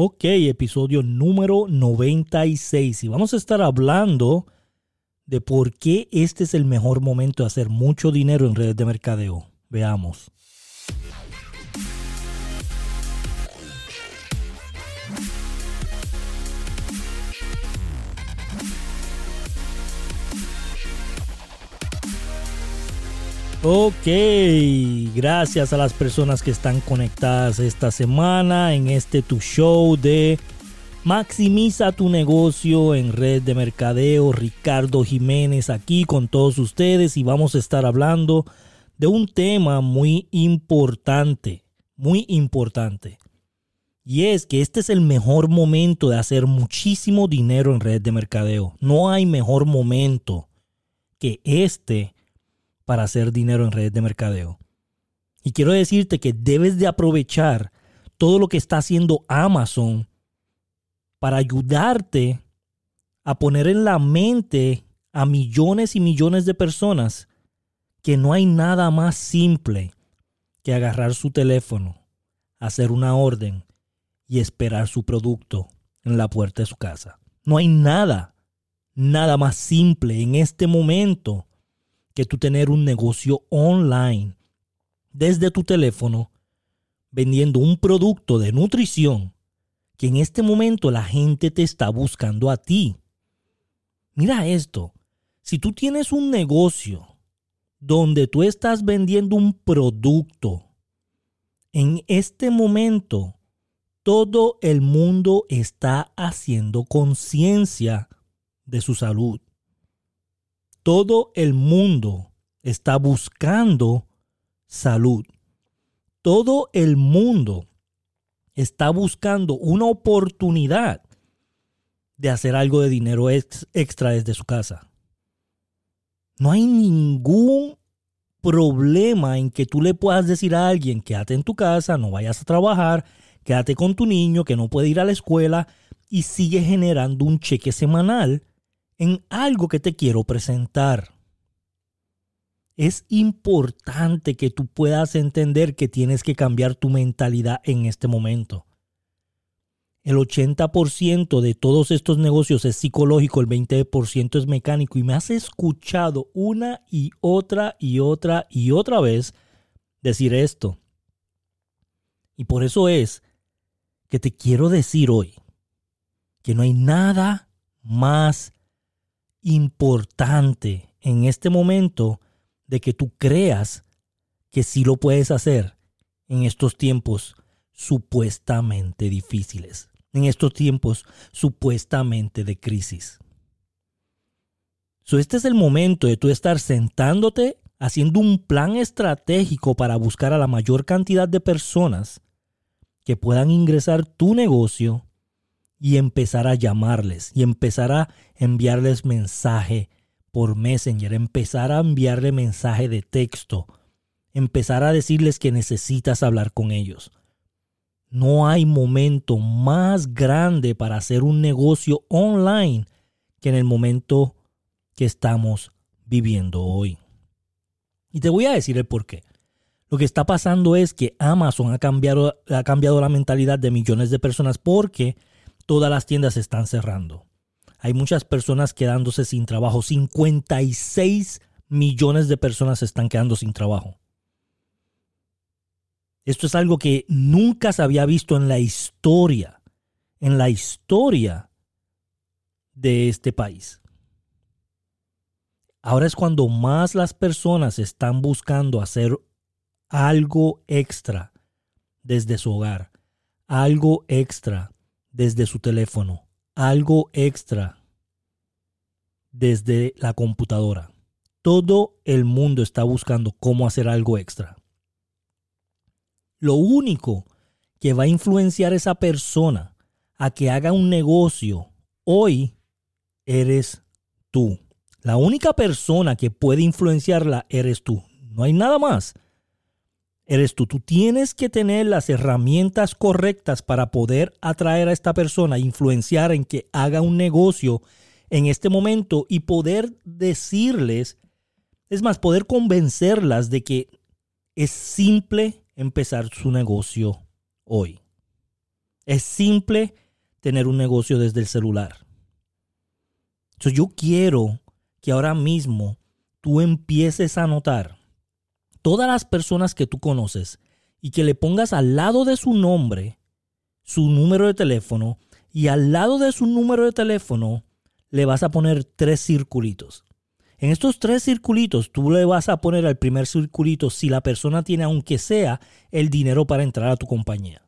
Ok, episodio número 96 y vamos a estar hablando de por qué este es el mejor momento de hacer mucho dinero en redes de mercadeo. Veamos. Ok, gracias a las personas que están conectadas esta semana en este tu show de Maximiza tu negocio en red de mercadeo. Ricardo Jiménez aquí con todos ustedes y vamos a estar hablando de un tema muy importante, muy importante. Y es que este es el mejor momento de hacer muchísimo dinero en red de mercadeo. No hay mejor momento que este para hacer dinero en redes de mercadeo. Y quiero decirte que debes de aprovechar todo lo que está haciendo Amazon para ayudarte a poner en la mente a millones y millones de personas que no hay nada más simple que agarrar su teléfono, hacer una orden y esperar su producto en la puerta de su casa. No hay nada, nada más simple en este momento que tú tener un negocio online desde tu teléfono vendiendo un producto de nutrición que en este momento la gente te está buscando a ti. Mira esto, si tú tienes un negocio donde tú estás vendiendo un producto, en este momento todo el mundo está haciendo conciencia de su salud todo el mundo está buscando salud. Todo el mundo está buscando una oportunidad de hacer algo de dinero extra desde su casa. No hay ningún problema en que tú le puedas decir a alguien, quédate en tu casa, no vayas a trabajar, quédate con tu niño que no puede ir a la escuela y sigue generando un cheque semanal en algo que te quiero presentar. Es importante que tú puedas entender que tienes que cambiar tu mentalidad en este momento. El 80% de todos estos negocios es psicológico, el 20% es mecánico y me has escuchado una y otra y otra y otra vez decir esto. Y por eso es que te quiero decir hoy que no hay nada más importante en este momento de que tú creas que sí lo puedes hacer en estos tiempos supuestamente difíciles, en estos tiempos supuestamente de crisis. So, este es el momento de tú estar sentándote haciendo un plan estratégico para buscar a la mayor cantidad de personas que puedan ingresar tu negocio y empezar a llamarles y empezar a enviarles mensaje por Messenger, empezar a enviarle mensaje de texto, empezar a decirles que necesitas hablar con ellos. No hay momento más grande para hacer un negocio online que en el momento que estamos viviendo hoy. Y te voy a decir el por qué. Lo que está pasando es que Amazon ha cambiado, ha cambiado la mentalidad de millones de personas porque todas las tiendas están cerrando. Hay muchas personas quedándose sin trabajo. 56 millones de personas están quedando sin trabajo. Esto es algo que nunca se había visto en la historia, en la historia de este país. Ahora es cuando más las personas están buscando hacer algo extra desde su hogar, algo extra desde su teléfono, algo extra desde la computadora. Todo el mundo está buscando cómo hacer algo extra. Lo único que va a influenciar a esa persona a que haga un negocio hoy eres tú. La única persona que puede influenciarla eres tú. No hay nada más eres tú. Tú tienes que tener las herramientas correctas para poder atraer a esta persona, influenciar en que haga un negocio en este momento y poder decirles, es más, poder convencerlas de que es simple empezar su negocio hoy. Es simple tener un negocio desde el celular. Entonces yo quiero que ahora mismo tú empieces a notar todas las personas que tú conoces y que le pongas al lado de su nombre su número de teléfono y al lado de su número de teléfono le vas a poner tres circulitos. En estos tres circulitos tú le vas a poner al primer circulito si la persona tiene aunque sea el dinero para entrar a tu compañía.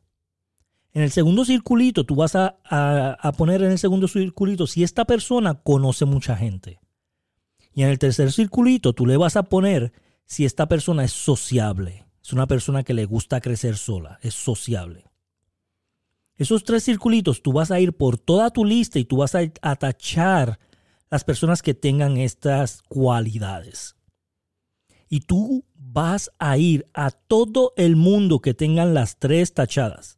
En el segundo circulito tú vas a, a poner en el segundo circulito si esta persona conoce mucha gente. Y en el tercer circulito tú le vas a poner si esta persona es sociable. Es una persona que le gusta crecer sola, es sociable. Esos tres circulitos tú vas a ir por toda tu lista y tú vas a atachar las personas que tengan estas cualidades. Y tú vas a ir a todo el mundo que tengan las tres tachadas.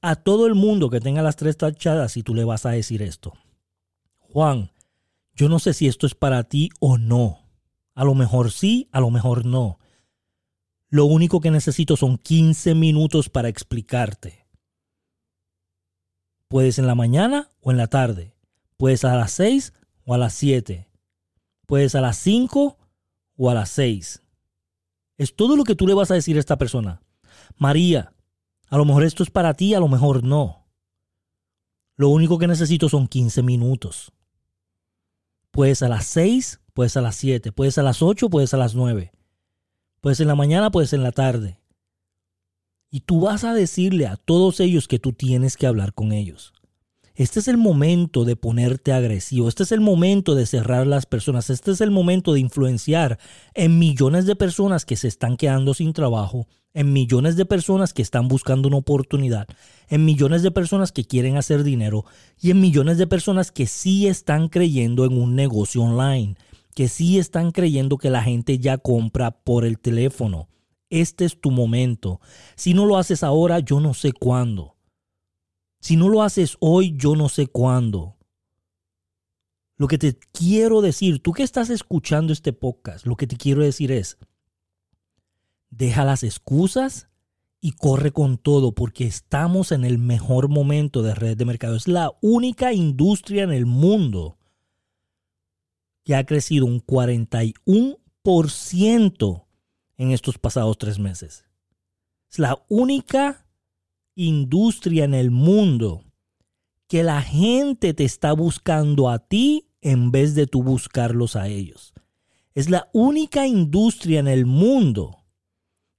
A todo el mundo que tenga las tres tachadas y tú le vas a decir esto. Juan, yo no sé si esto es para ti o no. A lo mejor sí, a lo mejor no. Lo único que necesito son 15 minutos para explicarte. Puedes en la mañana o en la tarde. Puedes a las 6 o a las 7. Puedes a las 5 o a las 6. Es todo lo que tú le vas a decir a esta persona. María, a lo mejor esto es para ti, a lo mejor no. Lo único que necesito son 15 minutos. Puedes a las 6, puedes a las 7, puedes a las 8, puedes a las 9. Puedes en la mañana, puedes en la tarde. Y tú vas a decirle a todos ellos que tú tienes que hablar con ellos. Este es el momento de ponerte agresivo, este es el momento de cerrar las personas, este es el momento de influenciar en millones de personas que se están quedando sin trabajo, en millones de personas que están buscando una oportunidad, en millones de personas que quieren hacer dinero y en millones de personas que sí están creyendo en un negocio online, que sí están creyendo que la gente ya compra por el teléfono. Este es tu momento. Si no lo haces ahora, yo no sé cuándo. Si no lo haces hoy, yo no sé cuándo. Lo que te quiero decir, tú que estás escuchando este podcast, lo que te quiero decir es, deja las excusas y corre con todo porque estamos en el mejor momento de red de mercado. Es la única industria en el mundo que ha crecido un 41% en estos pasados tres meses. Es la única industria en el mundo que la gente te está buscando a ti en vez de tú buscarlos a ellos. Es la única industria en el mundo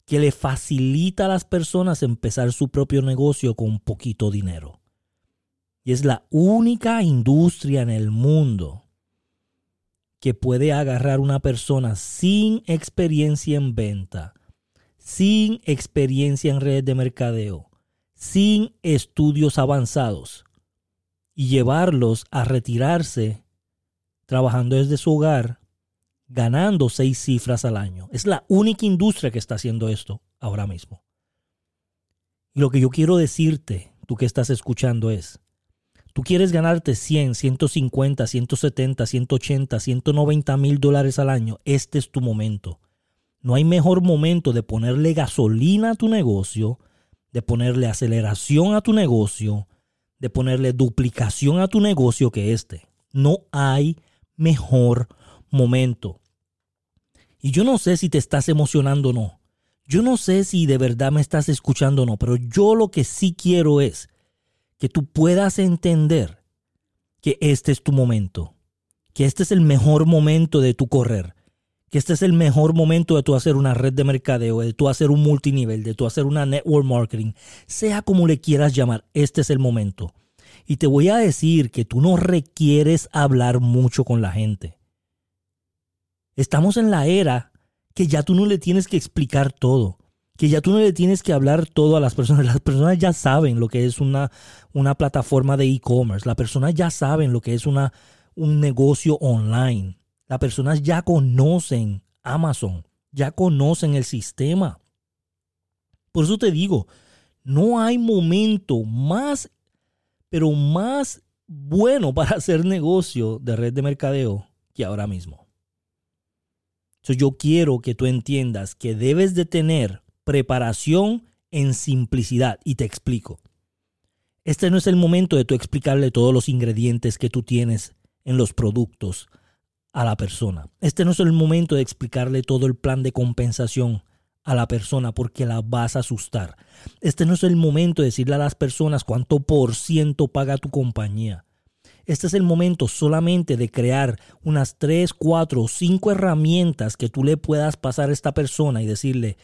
que le facilita a las personas empezar su propio negocio con poquito dinero. Y es la única industria en el mundo que puede agarrar una persona sin experiencia en venta, sin experiencia en redes de mercadeo, sin estudios avanzados y llevarlos a retirarse trabajando desde su hogar, ganando seis cifras al año. Es la única industria que está haciendo esto ahora mismo. Y lo que yo quiero decirte, tú que estás escuchando, es, tú quieres ganarte 100, 150, 170, 180, 190 mil dólares al año, este es tu momento. No hay mejor momento de ponerle gasolina a tu negocio, de ponerle aceleración a tu negocio, de ponerle duplicación a tu negocio que este. No hay mejor momento. Y yo no sé si te estás emocionando o no. Yo no sé si de verdad me estás escuchando o no, pero yo lo que sí quiero es que tú puedas entender que este es tu momento, que este es el mejor momento de tu correr, que este es el mejor momento de tú hacer una red de mercadeo, de tú hacer un multinivel, de tú hacer una network marketing, sea como le quieras llamar, este es el momento. Y te voy a decir que tú no requieres hablar mucho con la gente. Estamos en la era que ya tú no le tienes que explicar todo, que ya tú no le tienes que hablar todo a las personas. Las personas ya saben lo que es una, una plataforma de e-commerce, las personas ya saben lo que es una, un negocio online. Las personas ya conocen Amazon, ya conocen el sistema. Por eso te digo, no hay momento más, pero más bueno para hacer negocio de red de mercadeo que ahora mismo. yo quiero que tú entiendas que debes de tener preparación en simplicidad y te explico. Este no es el momento de tú explicarle todos los ingredientes que tú tienes en los productos a la persona. Este no es el momento de explicarle todo el plan de compensación a la persona porque la vas a asustar. Este no es el momento de decirle a las personas cuánto por ciento paga tu compañía. Este es el momento solamente de crear unas 3, 4 o 5 herramientas que tú le puedas pasar a esta persona y decirle,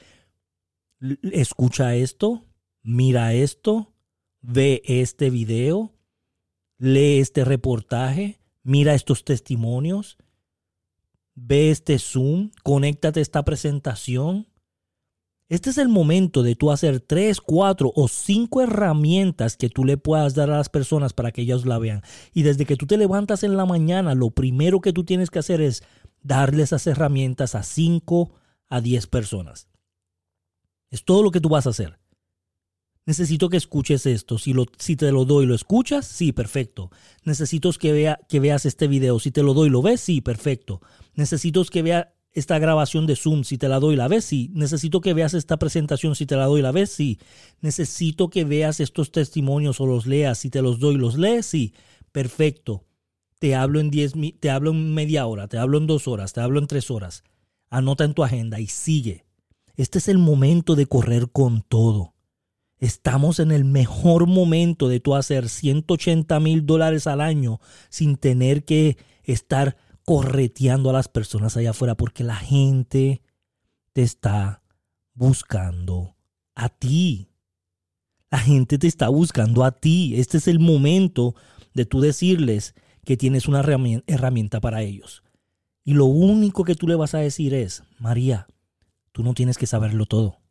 escucha esto, mira esto, ve este video, lee este reportaje, mira estos testimonios, ve este Zoom, conéctate a esta presentación. Este es el momento de tú hacer tres, cuatro o cinco herramientas que tú le puedas dar a las personas para que ellos la vean. Y desde que tú te levantas en la mañana, lo primero que tú tienes que hacer es darle esas herramientas a cinco a diez personas. Es todo lo que tú vas a hacer. Necesito que escuches esto. Si, te lo doy, ¿lo escuchas? Sí, perfecto. Necesito que, vea, que veas este video. Si te lo doy, ¿lo ves? Sí, perfecto. Necesito que vea esta grabación de Zoom. Si te la doy, ¿la ves? Sí. Necesito que veas esta presentación. Si te la doy, ¿la ves? Sí. Necesito que veas estos testimonios o los leas. Si te los doy, ¿los lees? Sí. Perfecto. Te hablo en diez, te hablo en media hora, te hablo en dos horas, te hablo en tres horas. Anota en tu agenda y sigue. Este es el momento de correr con todo. Estamos en el mejor momento de tú hacer 180 mil dólares al año sin tener que estar correteando a las personas allá afuera porque la gente te está buscando a ti. La gente te está buscando a ti. Este es el momento de tú decirles que tienes una herramienta para ellos. Y lo único que tú le vas a decir es, María, tú no tienes que saberlo todo.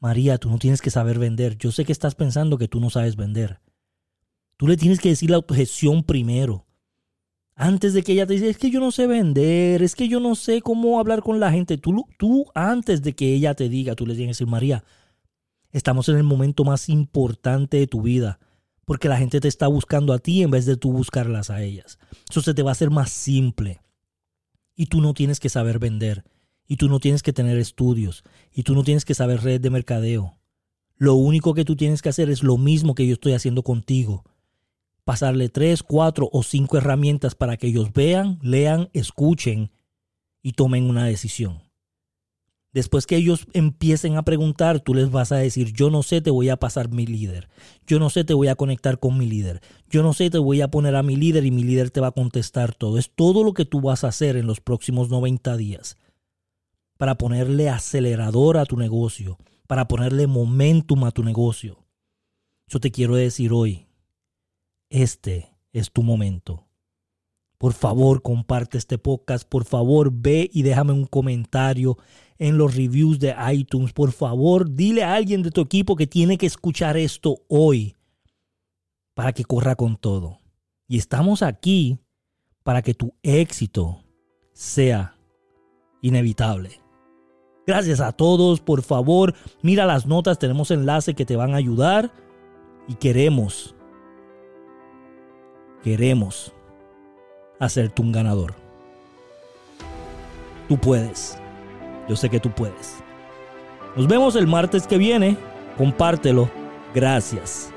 María, tú no tienes que saber vender. Yo sé que estás pensando que tú no sabes vender. Tú le tienes que decir la objeción primero. Antes de que ella te diga, es que yo no sé vender, es que yo no sé cómo hablar con la gente. Tú, tú antes de que ella te diga, tú le tienes que decir, María, estamos en el momento más importante de tu vida. Porque la gente te está buscando a ti en vez de tú buscarlas a ellas. Eso se te va a hacer más simple. Y tú no tienes que saber vender y tú no tienes que tener estudios y tú no tienes que saber red de mercadeo. Lo único que tú tienes que hacer es lo mismo que yo estoy haciendo contigo. Pasarle tres, cuatro o cinco herramientas para que ellos vean, lean, escuchen y tomen una decisión. Después que ellos empiecen a preguntar, tú les vas a decir, yo no sé, te voy a pasar mi líder. Yo no sé, te voy a conectar con mi líder. Yo no sé, te voy a poner a mi líder y mi líder te va a contestar todo. Es todo lo que tú vas a hacer en los próximos 90 días para ponerle acelerador a tu negocio, para ponerle momentum a tu negocio. Yo te quiero decir hoy, este es tu momento. Por favor, comparte este podcast. Por favor, ve y déjame un comentario en los reviews de iTunes. Por favor, dile a alguien de tu equipo que tiene que escuchar esto hoy para que corra con todo. Y estamos aquí para que tu éxito sea inevitable. Gracias a todos, por favor, mira las notas, tenemos enlaces que te van a ayudar y queremos, queremos hacerte un ganador. Tú puedes, yo sé que tú puedes. Nos vemos el martes que viene, compártelo, gracias.